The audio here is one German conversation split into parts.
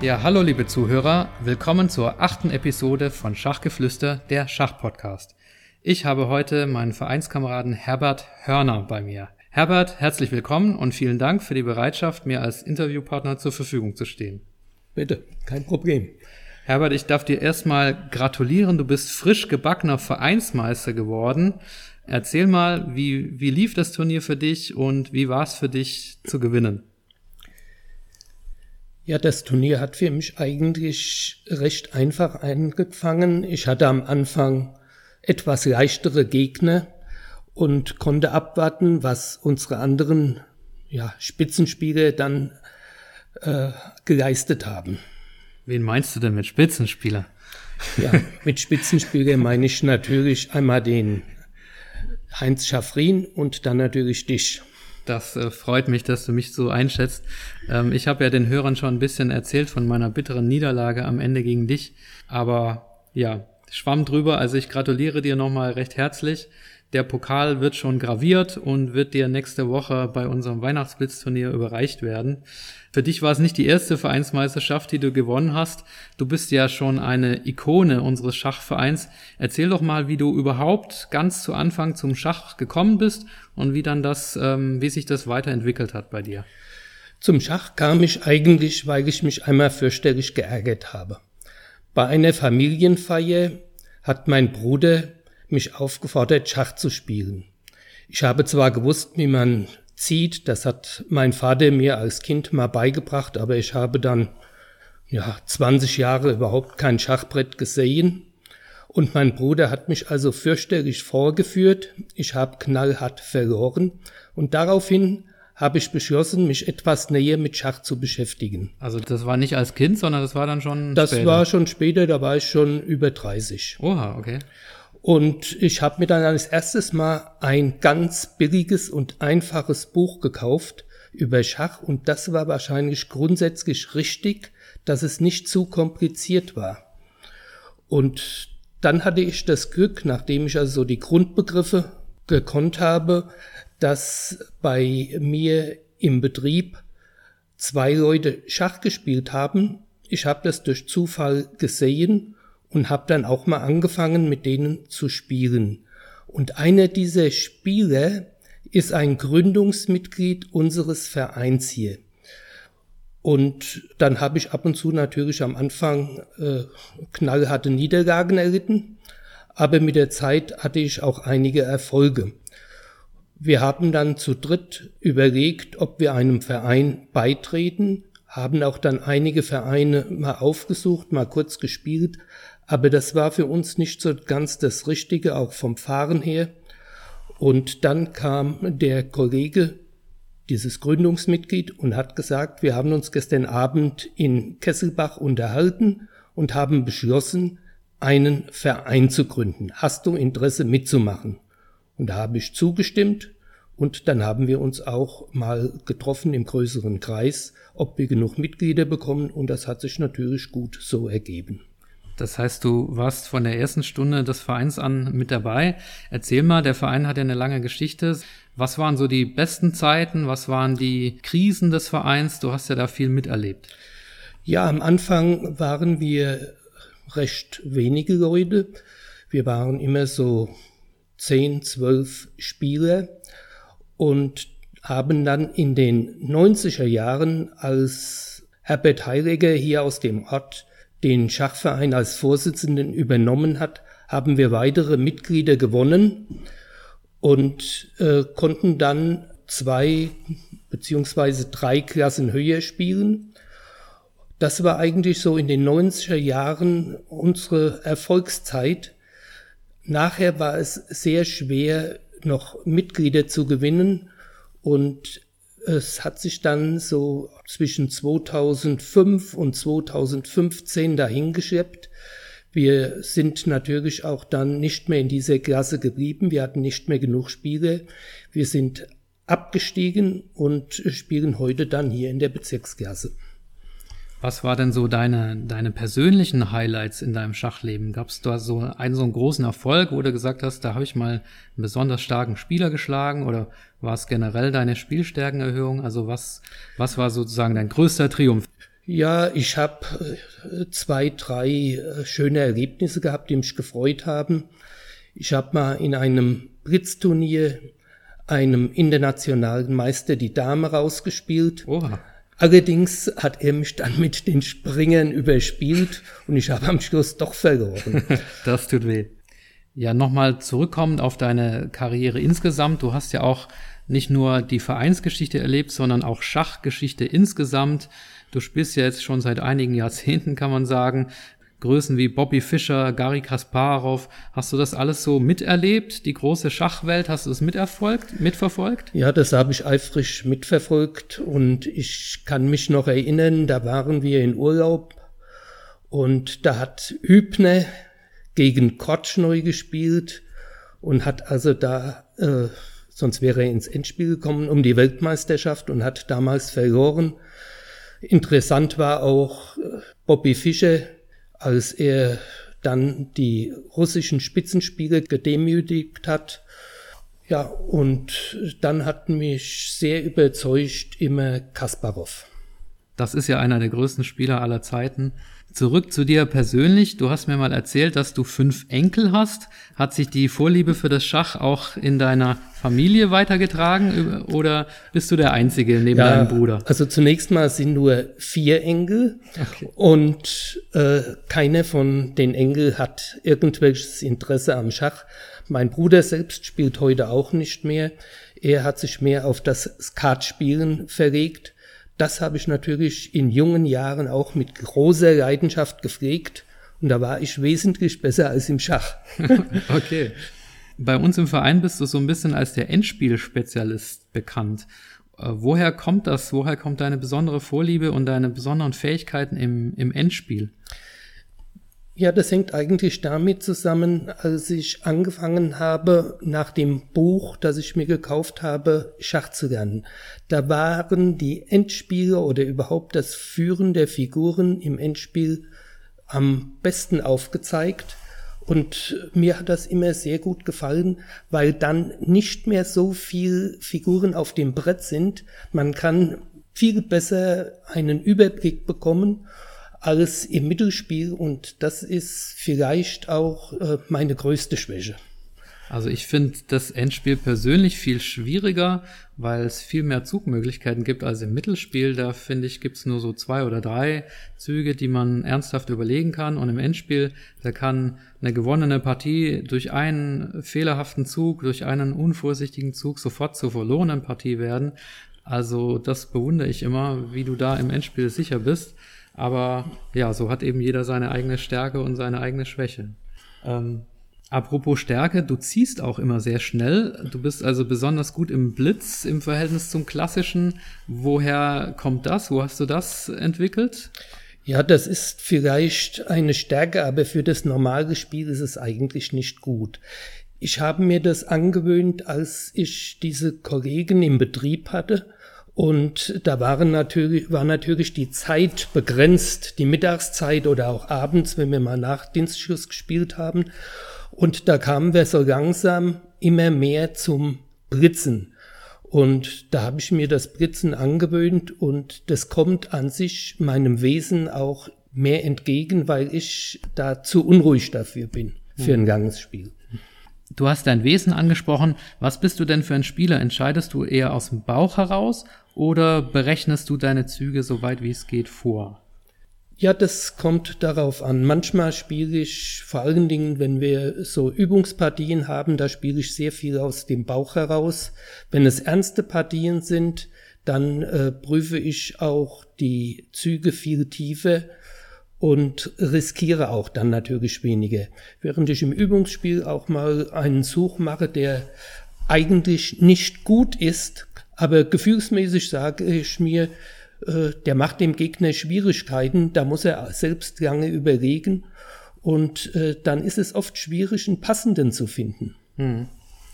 Ja, hallo liebe Zuhörer, willkommen zur achten Episode von Schachgeflüster, der Schachpodcast. Ich habe heute meinen Vereinskameraden Herbert Hörner bei mir. Herbert, herzlich willkommen und vielen Dank für die Bereitschaft, mir als Interviewpartner zur Verfügung zu stehen. Bitte, kein Problem. Herbert, ich darf dir erstmal gratulieren, du bist frisch gebackener Vereinsmeister geworden. Erzähl mal, wie, wie lief das Turnier für dich und wie war es für dich zu gewinnen? Ja, das Turnier hat für mich eigentlich recht einfach angefangen. Ich hatte am Anfang etwas leichtere Gegner und konnte abwarten, was unsere anderen ja, Spitzenspieler dann äh, geleistet haben. Wen meinst du denn mit Spitzenspieler? Ja, mit Spitzenspieler meine ich natürlich einmal den Heinz Schaffrin und dann natürlich dich. Das äh, freut mich, dass du mich so einschätzt. Ähm, ich habe ja den Hörern schon ein bisschen erzählt von meiner bitteren Niederlage am Ende gegen dich. Aber ja, schwamm drüber. Also ich gratuliere dir nochmal recht herzlich. Der Pokal wird schon graviert und wird dir nächste Woche bei unserem Weihnachtsblitzturnier überreicht werden. Für dich war es nicht die erste Vereinsmeisterschaft, die du gewonnen hast. Du bist ja schon eine Ikone unseres Schachvereins. Erzähl doch mal, wie du überhaupt ganz zu Anfang zum Schach gekommen bist und wie dann das, ähm, wie sich das weiterentwickelt hat bei dir. Zum Schach kam ich eigentlich, weil ich mich einmal fürchterlich geärgert habe. Bei einer Familienfeier hat mein Bruder mich aufgefordert, Schach zu spielen. Ich habe zwar gewusst, wie man zieht, das hat mein Vater mir als Kind mal beigebracht, aber ich habe dann ja 20 Jahre überhaupt kein Schachbrett gesehen. Und mein Bruder hat mich also fürchterlich vorgeführt. Ich habe knallhart verloren. Und daraufhin habe ich beschlossen, mich etwas näher mit Schach zu beschäftigen. Also das war nicht als Kind, sondern das war dann schon Das später. war schon später, da war ich schon über 30. Oha, okay. Und ich habe mir dann als erstes mal ein ganz billiges und einfaches Buch gekauft über Schach und das war wahrscheinlich grundsätzlich richtig, dass es nicht zu kompliziert war. Und dann hatte ich das Glück, nachdem ich also so die Grundbegriffe gekonnt habe, dass bei mir im Betrieb zwei Leute Schach gespielt haben. Ich habe das durch Zufall gesehen und habe dann auch mal angefangen, mit denen zu spielen. Und einer dieser Spieler ist ein Gründungsmitglied unseres Vereins hier. Und dann habe ich ab und zu natürlich am Anfang äh, knallharte Niederlagen erlitten, aber mit der Zeit hatte ich auch einige Erfolge. Wir haben dann zu dritt überlegt, ob wir einem Verein beitreten, haben auch dann einige Vereine mal aufgesucht, mal kurz gespielt, aber das war für uns nicht so ganz das Richtige, auch vom Fahren her. Und dann kam der Kollege, dieses Gründungsmitglied, und hat gesagt, wir haben uns gestern Abend in Kesselbach unterhalten und haben beschlossen, einen Verein zu gründen. Hast du Interesse mitzumachen? Und da habe ich zugestimmt und dann haben wir uns auch mal getroffen im größeren Kreis, ob wir genug Mitglieder bekommen und das hat sich natürlich gut so ergeben. Das heißt, du warst von der ersten Stunde des Vereins an mit dabei. Erzähl mal, der Verein hat ja eine lange Geschichte. Was waren so die besten Zeiten? Was waren die Krisen des Vereins? Du hast ja da viel miterlebt. Ja, am Anfang waren wir recht wenige Leute. Wir waren immer so zehn, zwölf Spieler und haben dann in den 90er Jahren, als Herbert Heiliger hier aus dem Ort den Schachverein als Vorsitzenden übernommen hat, haben wir weitere Mitglieder gewonnen und äh, konnten dann zwei beziehungsweise drei Klassen höher spielen. Das war eigentlich so in den 90er Jahren unsere Erfolgszeit. Nachher war es sehr schwer, noch Mitglieder zu gewinnen und es hat sich dann so zwischen 2005 und 2015 dahingeschleppt. wir sind natürlich auch dann nicht mehr in dieser Klasse geblieben. Wir hatten nicht mehr genug Spiele. Wir sind abgestiegen und spielen heute dann hier in der Bezirksklasse. Was war denn so deine, deine persönlichen Highlights in deinem Schachleben? Gab es da so einen so einen großen Erfolg, wo du gesagt hast, da habe ich mal einen besonders starken Spieler geschlagen oder war es generell deine Spielstärkenerhöhung? Also was, was war sozusagen dein größter Triumph? Ja, ich habe äh, zwei, drei äh, schöne Erlebnisse gehabt, die mich gefreut haben. Ich habe mal in einem Blitzturnier einem internationalen Meister die Dame rausgespielt. Oha. Allerdings hat er mich dann mit den Springern überspielt und ich habe am Schluss doch verloren. das tut weh. Ja, nochmal zurückkommend auf deine Karriere insgesamt. Du hast ja auch nicht nur die Vereinsgeschichte erlebt, sondern auch Schachgeschichte insgesamt. Du spielst ja jetzt schon seit einigen Jahrzehnten, kann man sagen. Größen wie Bobby Fischer, Gary Kasparov. Hast du das alles so miterlebt? Die große Schachwelt, hast du das miterfolgt, mitverfolgt? Ja, das habe ich eifrig mitverfolgt und ich kann mich noch erinnern, da waren wir in Urlaub und da hat Hübner gegen Kotschneu gespielt und hat also da, äh, sonst wäre er ins Endspiel gekommen um die Weltmeisterschaft und hat damals verloren. Interessant war auch äh, Bobby Fischer, als er dann die russischen Spitzenspieler gedemütigt hat. Ja, und dann hat mich sehr überzeugt immer Kasparov. Das ist ja einer der größten Spieler aller Zeiten. Zurück zu dir persönlich. Du hast mir mal erzählt, dass du fünf Enkel hast. Hat sich die Vorliebe für das Schach auch in deiner Familie weitergetragen oder bist du der Einzige neben ja, deinem Bruder? Also zunächst mal sind nur vier Enkel okay. und äh, keiner von den Enkel hat irgendwelches Interesse am Schach. Mein Bruder selbst spielt heute auch nicht mehr. Er hat sich mehr auf das Skatspielen verlegt. Das habe ich natürlich in jungen Jahren auch mit großer Leidenschaft gepflegt und da war ich wesentlich besser als im Schach. okay. Bei uns im Verein bist du so ein bisschen als der Endspielspezialist bekannt. Äh, woher kommt das? Woher kommt deine besondere Vorliebe und deine besonderen Fähigkeiten im, im Endspiel? Ja, das hängt eigentlich damit zusammen, als ich angefangen habe, nach dem Buch, das ich mir gekauft habe, Schach zu lernen. Da waren die Endspiele oder überhaupt das Führen der Figuren im Endspiel am besten aufgezeigt. Und mir hat das immer sehr gut gefallen, weil dann nicht mehr so viel Figuren auf dem Brett sind. Man kann viel besser einen Überblick bekommen als im Mittelspiel und das ist vielleicht auch äh, meine größte Schwäche. Also ich finde das Endspiel persönlich viel schwieriger, weil es viel mehr Zugmöglichkeiten gibt als im Mittelspiel. Da finde ich, gibt es nur so zwei oder drei Züge, die man ernsthaft überlegen kann. Und im Endspiel, da kann eine gewonnene Partie durch einen fehlerhaften Zug, durch einen unvorsichtigen Zug sofort zur verlorenen Partie werden. Also das bewundere ich immer, wie du da im Endspiel sicher bist. Aber ja, so hat eben jeder seine eigene Stärke und seine eigene Schwäche. Ähm, apropos Stärke, du ziehst auch immer sehr schnell. Du bist also besonders gut im Blitz im Verhältnis zum klassischen. Woher kommt das? Wo hast du das entwickelt? Ja, das ist vielleicht eine Stärke, aber für das normale Spiel ist es eigentlich nicht gut. Ich habe mir das angewöhnt, als ich diese Kollegen im Betrieb hatte und da waren natürlich, war natürlich die Zeit begrenzt, die Mittagszeit oder auch abends, wenn wir mal nach Dienstschluss gespielt haben. Und da kamen wir so langsam immer mehr zum Blitzen. Und da habe ich mir das Blitzen angewöhnt und das kommt an sich meinem Wesen auch mehr entgegen, weil ich da zu unruhig dafür bin, für ein langes Spiel. Du hast dein Wesen angesprochen. Was bist du denn für ein Spieler? Entscheidest du eher aus dem Bauch heraus oder berechnest du deine Züge so weit wie es geht vor? Ja, das kommt darauf an. Manchmal spiele ich, vor allen Dingen, wenn wir so Übungspartien haben, da spiele ich sehr viel aus dem Bauch heraus. Wenn es ernste Partien sind, dann äh, prüfe ich auch die Züge viel tiefer und riskiere auch dann natürlich weniger. Während ich im Übungsspiel auch mal einen Zug mache, der eigentlich nicht gut ist, aber gefühlsmäßig sage ich mir, äh, der macht dem Gegner Schwierigkeiten, da muss er selbst lange überlegen. Und äh, dann ist es oft schwierig, einen passenden zu finden. Hm.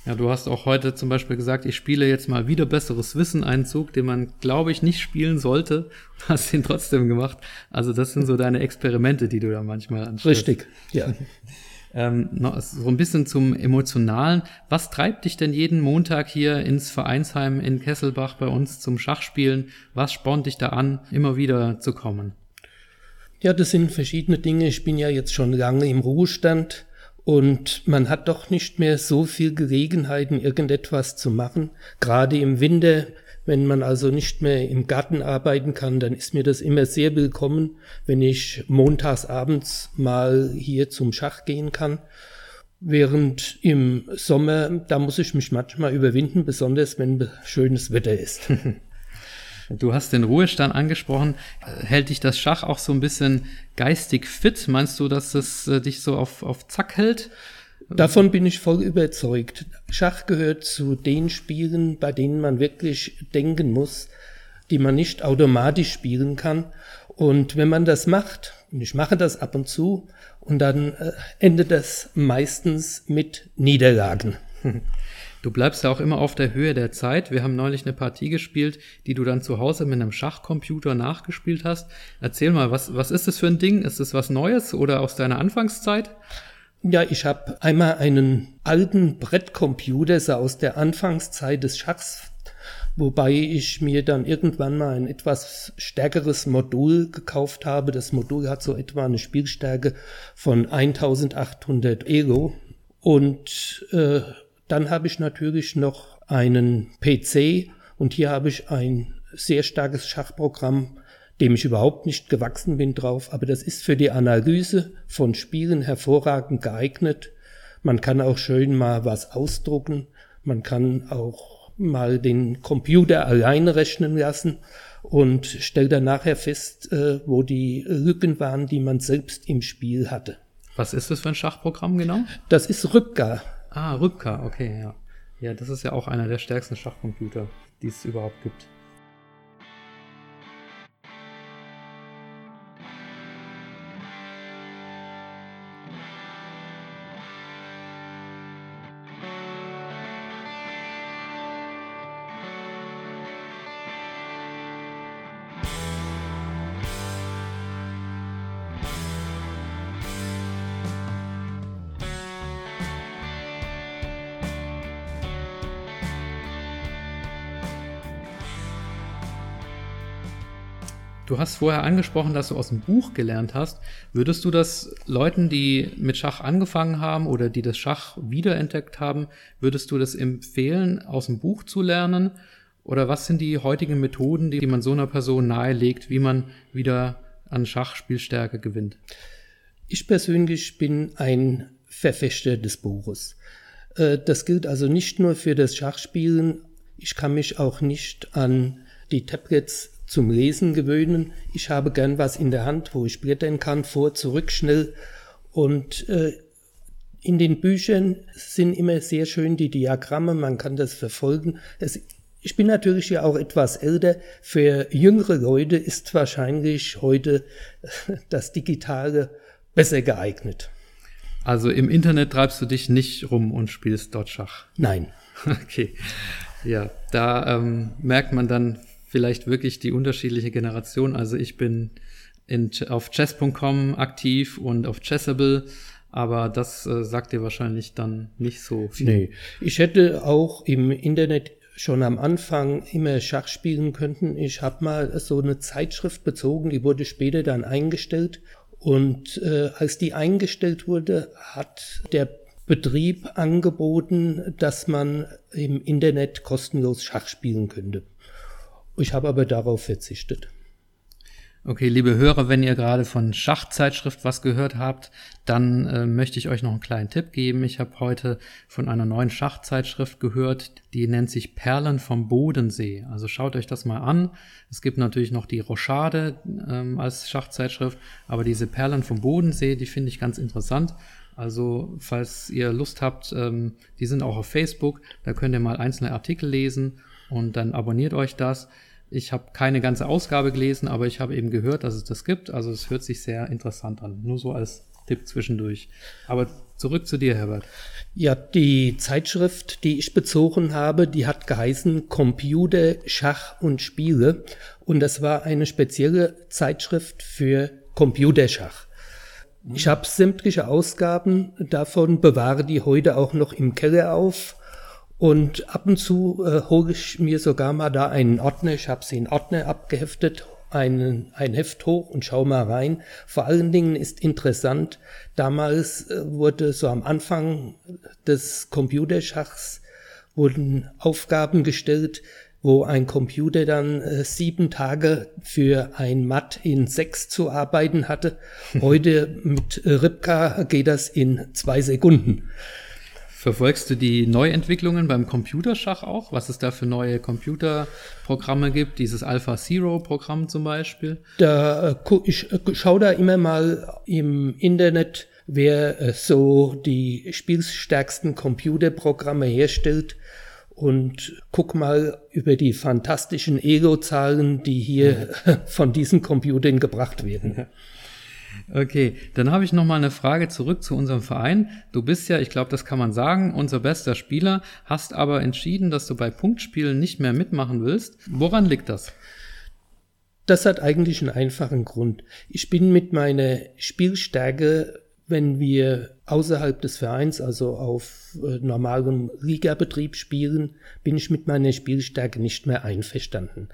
Ja, du hast auch heute zum Beispiel gesagt, ich spiele jetzt mal wieder besseres Wissen Einzug, den man, glaube ich, nicht spielen sollte. Hast ihn trotzdem gemacht. Also das sind so deine Experimente, die du da manchmal anstellst. Richtig, ja. ähm, noch so ein bisschen zum Emotionalen. Was treibt dich denn jeden Montag hier ins Vereinsheim in Kesselbach bei uns zum Schachspielen? Was spornt dich da an, immer wieder zu kommen? Ja, das sind verschiedene Dinge. Ich bin ja jetzt schon lange im Ruhestand und man hat doch nicht mehr so viel Gelegenheiten, irgendetwas zu machen. Gerade im Winter, wenn man also nicht mehr im Garten arbeiten kann, dann ist mir das immer sehr willkommen, wenn ich montags abends mal hier zum Schach gehen kann. Während im Sommer, da muss ich mich manchmal überwinden, besonders wenn schönes Wetter ist. Du hast den Ruhestand angesprochen. Hält dich das Schach auch so ein bisschen geistig fit? Meinst du, dass es äh, dich so auf, auf Zack hält? Davon bin ich voll überzeugt. Schach gehört zu den Spielen, bei denen man wirklich denken muss, die man nicht automatisch spielen kann. Und wenn man das macht, und ich mache das ab und zu, und dann äh, endet das meistens mit Niederlagen. Du bleibst ja auch immer auf der Höhe der Zeit. Wir haben neulich eine Partie gespielt, die du dann zu Hause mit einem Schachcomputer nachgespielt hast. Erzähl mal, was, was ist das für ein Ding? Ist es was Neues oder aus deiner Anfangszeit? Ja, ich habe einmal einen alten Brettcomputer so aus der Anfangszeit des Schachs, wobei ich mir dann irgendwann mal ein etwas stärkeres Modul gekauft habe. Das Modul hat so etwa eine Spielstärke von 1800 Elo und äh, dann habe ich natürlich noch einen PC und hier habe ich ein sehr starkes Schachprogramm, dem ich überhaupt nicht gewachsen bin drauf, aber das ist für die Analyse von Spielen hervorragend geeignet. Man kann auch schön mal was ausdrucken, man kann auch mal den Computer alleine rechnen lassen und stellt dann nachher fest, äh, wo die Lücken waren, die man selbst im Spiel hatte. Was ist das für ein Schachprogramm genau? Das ist Rückgar. Ah, Rübka, okay, ja. Ja, das ist ja auch einer der stärksten Schachcomputer, die es überhaupt gibt. Du hast vorher angesprochen, dass du aus dem Buch gelernt hast. Würdest du das Leuten, die mit Schach angefangen haben oder die das Schach wiederentdeckt haben, würdest du das empfehlen, aus dem Buch zu lernen? Oder was sind die heutigen Methoden, die man so einer Person nahelegt, wie man wieder an Schachspielstärke gewinnt? Ich persönlich bin ein Verfechter des Buches. Äh, das gilt also nicht nur für das Schachspielen. Ich kann mich auch nicht an die Tablets zum Lesen gewöhnen. Ich habe gern was in der Hand, wo ich blättern kann, vor, zurück, schnell. Und äh, in den Büchern sind immer sehr schön die Diagramme, man kann das verfolgen. Es, ich bin natürlich ja auch etwas älter. Für jüngere Leute ist wahrscheinlich heute das Digitale besser geeignet. Also im Internet treibst du dich nicht rum und spielst dort Schach? Nein. Okay. Ja, da ähm, merkt man dann vielleicht wirklich die unterschiedliche Generation. Also ich bin in, auf chess.com aktiv und auf Chessable, aber das äh, sagt dir wahrscheinlich dann nicht so viel. Nee, ich hätte auch im Internet schon am Anfang immer Schach spielen können. Ich habe mal so eine Zeitschrift bezogen, die wurde später dann eingestellt. Und äh, als die eingestellt wurde, hat der Betrieb angeboten, dass man im Internet kostenlos Schach spielen könnte. Ich habe aber darauf verzichtet. Okay, liebe Hörer, wenn ihr gerade von Schachzeitschrift was gehört habt, dann äh, möchte ich euch noch einen kleinen Tipp geben. Ich habe heute von einer neuen Schachzeitschrift gehört, die nennt sich Perlen vom Bodensee. Also schaut euch das mal an. Es gibt natürlich noch die Rochade ähm, als Schachzeitschrift, aber diese Perlen vom Bodensee, die finde ich ganz interessant. Also falls ihr Lust habt, ähm, die sind auch auf Facebook, da könnt ihr mal einzelne Artikel lesen und dann abonniert euch das. Ich habe keine ganze Ausgabe gelesen, aber ich habe eben gehört, dass es das gibt. Also es hört sich sehr interessant an. Nur so als Tipp zwischendurch. Aber zurück zu dir, Herbert. Ja, die Zeitschrift, die ich bezogen habe, die hat geheißen Computer, Schach und Spiele. Und das war eine spezielle Zeitschrift für Computerschach. Ich habe sämtliche Ausgaben davon, bewahre die heute auch noch im Keller auf. Und ab und zu äh, hole ich mir sogar mal da einen Ordner, ich habe sie in Ordner abgeheftet, einen, ein Heft hoch und schau mal rein. Vor allen Dingen ist interessant, damals äh, wurde so am Anfang des Computerschachs wurden Aufgaben gestellt, wo ein Computer dann äh, sieben Tage für ein Matt in sechs zu arbeiten hatte. Heute mit Ripka geht das in zwei Sekunden. Verfolgst du die Neuentwicklungen beim Computerschach auch? Was es da für neue Computerprogramme gibt? Dieses Alpha Zero Programm zum Beispiel? Da, äh, ich äh, schaue da immer mal im Internet, wer äh, so die spielstärksten Computerprogramme herstellt und guck mal über die fantastischen Ego-Zahlen, die hier von diesen Computern gebracht werden. Okay, dann habe ich noch mal eine Frage zurück zu unserem Verein. Du bist ja, ich glaube, das kann man sagen, unser bester Spieler, hast aber entschieden, dass du bei Punktspielen nicht mehr mitmachen willst. Woran liegt das? Das hat eigentlich einen einfachen Grund. Ich bin mit meiner Spielstärke, wenn wir außerhalb des Vereins, also auf äh, normalem Ligabetrieb spielen, bin ich mit meiner Spielstärke nicht mehr einverstanden.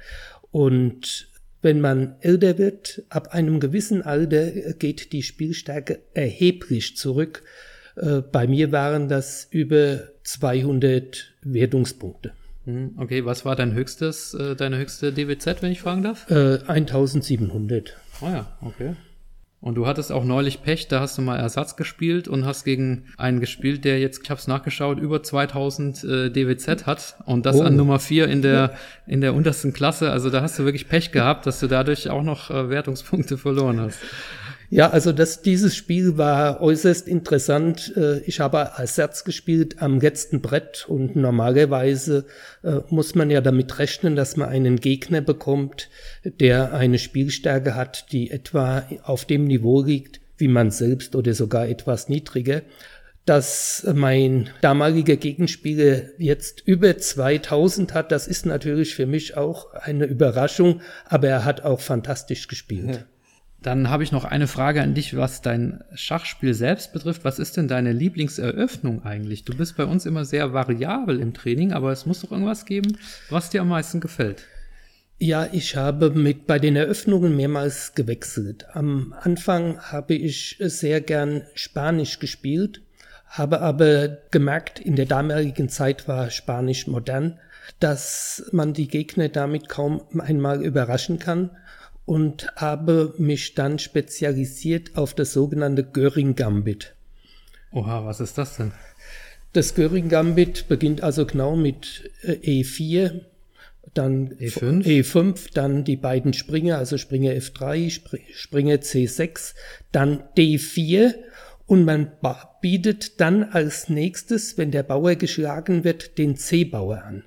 Und wenn man älter wird, ab einem gewissen Alter geht die Spielstärke erheblich zurück. Äh, bei mir waren das über 200 Wertungspunkte. Hm, okay, was war dein höchstes, äh, deine höchste DWZ, wenn ich fragen darf? Äh, 1700. Ah oh ja, okay. Und du hattest auch neulich Pech, da hast du mal Ersatz gespielt und hast gegen einen gespielt, der jetzt, ich habe es nachgeschaut, über 2000 äh, DWZ hat und das oh. an Nummer 4 in der, in der untersten Klasse. Also da hast du wirklich Pech gehabt, dass du dadurch auch noch äh, Wertungspunkte verloren hast. Ja, also das, dieses Spiel war äußerst interessant. Äh, ich habe als gespielt am letzten Brett und normalerweise äh, muss man ja damit rechnen, dass man einen Gegner bekommt, der eine Spielstärke hat, die etwa auf dem Niveau liegt, wie man selbst oder sogar etwas niedriger dass mein damaliger Gegenspieler jetzt über 2000 hat, das ist natürlich für mich auch eine Überraschung, aber er hat auch fantastisch gespielt. Dann habe ich noch eine Frage an dich, was dein Schachspiel selbst betrifft. Was ist denn deine Lieblingseröffnung eigentlich? Du bist bei uns immer sehr variabel im Training, aber es muss doch irgendwas geben, was dir am meisten gefällt. Ja, ich habe mit bei den Eröffnungen mehrmals gewechselt. Am Anfang habe ich sehr gern Spanisch gespielt, habe aber gemerkt, in der damaligen Zeit war Spanisch modern, dass man die Gegner damit kaum einmal überraschen kann und habe mich dann spezialisiert auf das sogenannte Göring-Gambit. Oha, was ist das denn? Das Göring-Gambit beginnt also genau mit äh, E4, dann E5. E5, dann die beiden Springer, also Springer F3, Springer C6, dann D4 und man bietet dann als nächstes, wenn der Bauer geschlagen wird, den C-Bauer an.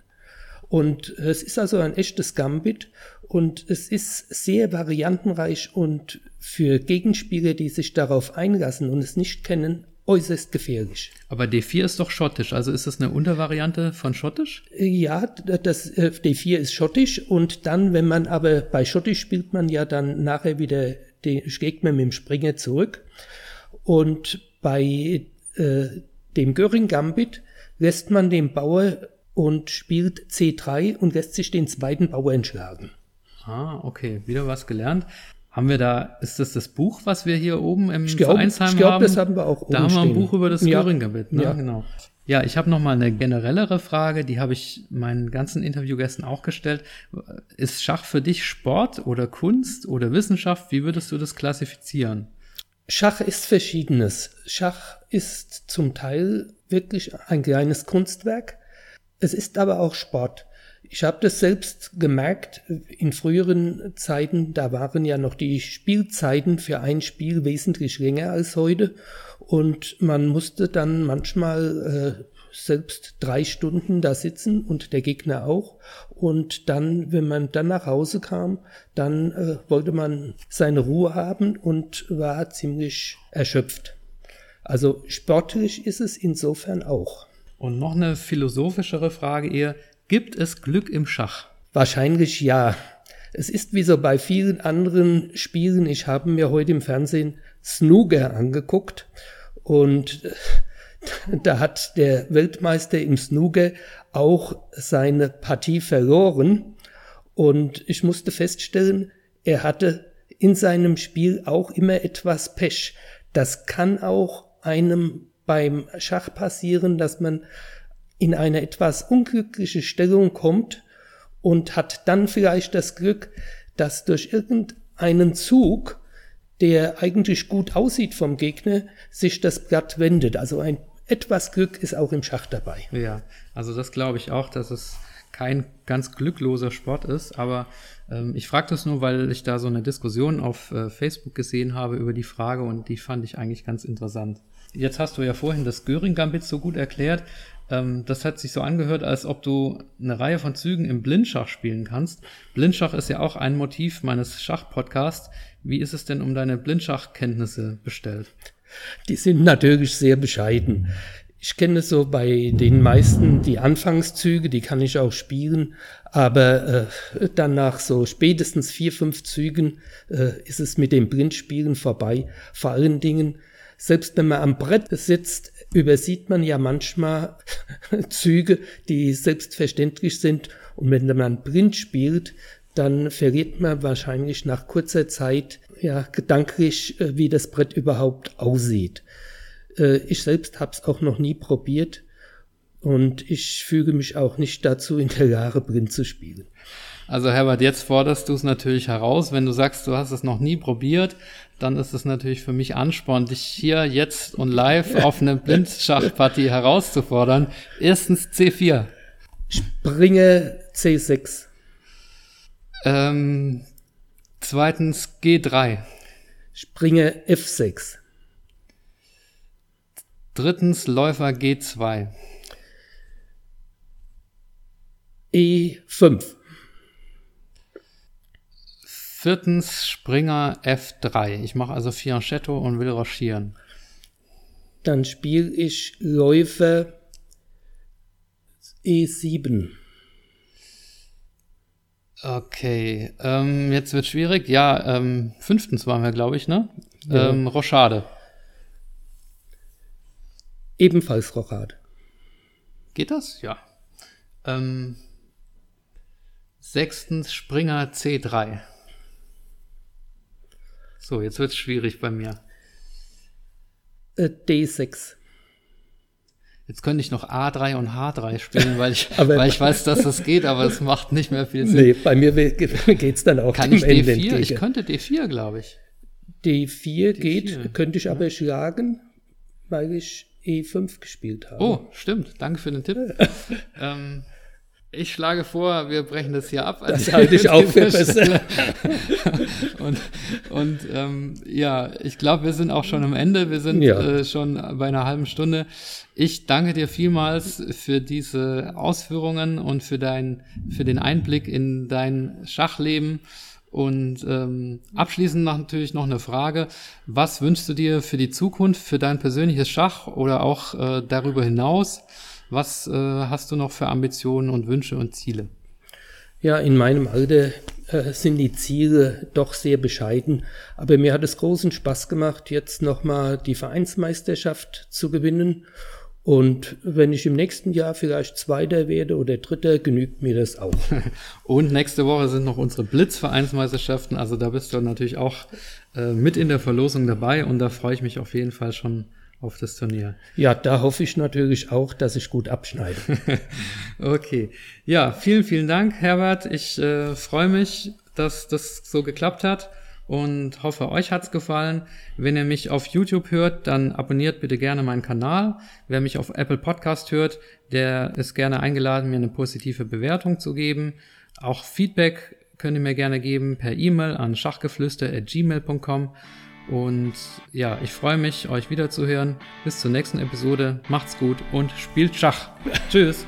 Und es ist also ein echtes Gambit und es ist sehr variantenreich und für Gegenspieler, die sich darauf einlassen und es nicht kennen, äußerst gefährlich. Aber D4 ist doch schottisch, also ist das eine Untervariante von schottisch? Ja, das äh, D4 ist schottisch und dann, wenn man aber bei schottisch spielt man ja dann nachher wieder den Gegner mit dem Springer zurück und bei äh, dem Göring Gambit lässt man den Bauer und spielt C3 und lässt sich den zweiten Bauer entschlagen. Ah, okay, wieder was gelernt. Haben wir da, ist das das Buch, was wir hier oben im ich glaub, Vereinsheim ich glaub, haben? das haben wir auch oben Da haben wir ein stehen. Buch über das ja. Göring-Gambit, ne? Ja. genau. Ja, ich habe noch mal eine generellere Frage, die habe ich meinen ganzen Interviewgästen auch gestellt. Ist Schach für dich Sport oder Kunst oder Wissenschaft? Wie würdest du das klassifizieren? Schach ist verschiedenes. Schach ist zum Teil wirklich ein kleines Kunstwerk. Es ist aber auch Sport. Ich habe das selbst gemerkt in früheren Zeiten, da waren ja noch die Spielzeiten für ein Spiel wesentlich länger als heute und man musste dann manchmal äh, selbst drei Stunden da sitzen und der Gegner auch. Und dann, wenn man dann nach Hause kam, dann äh, wollte man seine Ruhe haben und war ziemlich erschöpft. Also sportlich ist es insofern auch. Und noch eine philosophischere Frage eher, gibt es Glück im Schach? Wahrscheinlich ja. Es ist wie so bei vielen anderen Spielen, ich habe mir heute im Fernsehen Snooker angeguckt und da hat der Weltmeister im Snooker auch seine Partie verloren und ich musste feststellen, er hatte in seinem Spiel auch immer etwas Pech. Das kann auch einem beim Schach passieren, dass man in eine etwas unglückliche Stellung kommt und hat dann vielleicht das Glück, dass durch irgendeinen Zug, der eigentlich gut aussieht vom Gegner, sich das Blatt wendet. Also ein etwas Glück ist auch im Schach dabei. Ja, also das glaube ich auch, dass es kein ganz glückloser Sport ist, aber ähm, ich frage das nur, weil ich da so eine Diskussion auf äh, Facebook gesehen habe über die Frage und die fand ich eigentlich ganz interessant. Jetzt hast du ja vorhin das Göring-Gambit so gut erklärt. Ähm, das hat sich so angehört, als ob du eine Reihe von Zügen im Blindschach spielen kannst. Blindschach ist ja auch ein Motiv meines Schachpodcasts. Wie ist es denn um deine Blindschachkenntnisse bestellt? Die sind natürlich sehr bescheiden. Ich kenne so bei den meisten die Anfangszüge, die kann ich auch spielen, aber äh, dann nach so spätestens vier, fünf Zügen äh, ist es mit dem Blindspielen vorbei. Vor allen Dingen, selbst wenn man am Brett sitzt, übersieht man ja manchmal Züge, die selbstverständlich sind. Und wenn man blind spielt, dann verliert man wahrscheinlich nach kurzer Zeit ja gedanklich, äh, wie das Brett überhaupt aussieht. Äh, ich selbst habe es auch noch nie probiert und ich füge mich auch nicht dazu, in der Lage blind zu spielen. Also Herbert, jetzt forderst du es natürlich heraus. Wenn du sagst, du hast es noch nie probiert, dann ist es natürlich für mich Ansporn, dich hier jetzt und live auf eine Blindschachpartie herauszufordern. Erstens C4. Springe C6. Ähm, zweitens G3. Springe F6. Drittens Läufer G2. E5. Viertens Springer F3. Ich mache also Fianchetto und will raschieren. Dann spiele ich Läufer E7. Okay, ähm, jetzt wird schwierig. Ja, ähm, fünftens waren wir, glaube ich, ne? Ja. Ähm, Rochade. Ebenfalls Rochade. Geht das? Ja. Ähm, sechstens Springer C3. So, jetzt wird es schwierig bei mir. Äh, D6. Jetzt könnte ich noch A3 und H3 spielen, weil ich, weil ich weiß, dass das geht, aber es macht nicht mehr viel Sinn. Nee, bei mir geht es dann auch Kann ich D4? Entgegen. Ich könnte D4, glaube ich. D4, D4 geht, könnte ich aber schlagen, weil ich E5 gespielt habe. Oh, stimmt. Danke für den Tipp. ähm, ich schlage vor, wir brechen das hier ab. Das halte ich auch für besser. und und ähm, ja, ich glaube, wir sind auch schon am Ende. Wir sind ja. äh, schon bei einer halben Stunde. Ich danke dir vielmals für diese Ausführungen und für dein, für den Einblick in dein Schachleben. Und ähm, abschließend natürlich noch eine Frage. Was wünschst du dir für die Zukunft, für dein persönliches Schach oder auch äh, darüber hinaus? Was äh, hast du noch für Ambitionen und Wünsche und Ziele? Ja, in meinem Alter äh, sind die Ziele doch sehr bescheiden. Aber mir hat es großen Spaß gemacht, jetzt nochmal die Vereinsmeisterschaft zu gewinnen. Und wenn ich im nächsten Jahr vielleicht Zweiter werde oder Dritter, genügt mir das auch. Und nächste Woche sind noch unsere Blitzvereinsmeisterschaften. Also da bist du natürlich auch äh, mit in der Verlosung dabei und da freue ich mich auf jeden Fall schon auf das Turnier. Ja, da hoffe ich natürlich auch, dass ich gut abschneide. okay. Ja, vielen, vielen Dank, Herbert. Ich äh, freue mich, dass das so geklappt hat und hoffe, euch hat's gefallen. Wenn ihr mich auf YouTube hört, dann abonniert bitte gerne meinen Kanal. Wer mich auf Apple Podcast hört, der ist gerne eingeladen, mir eine positive Bewertung zu geben. Auch Feedback könnt ihr mir gerne geben per E-Mail an schachgeflüster.gmail.com Und ja, ich freue mich, euch wiederzuhören. Bis zur nächsten Episode. Macht's gut und spielt Schach. Tschüss.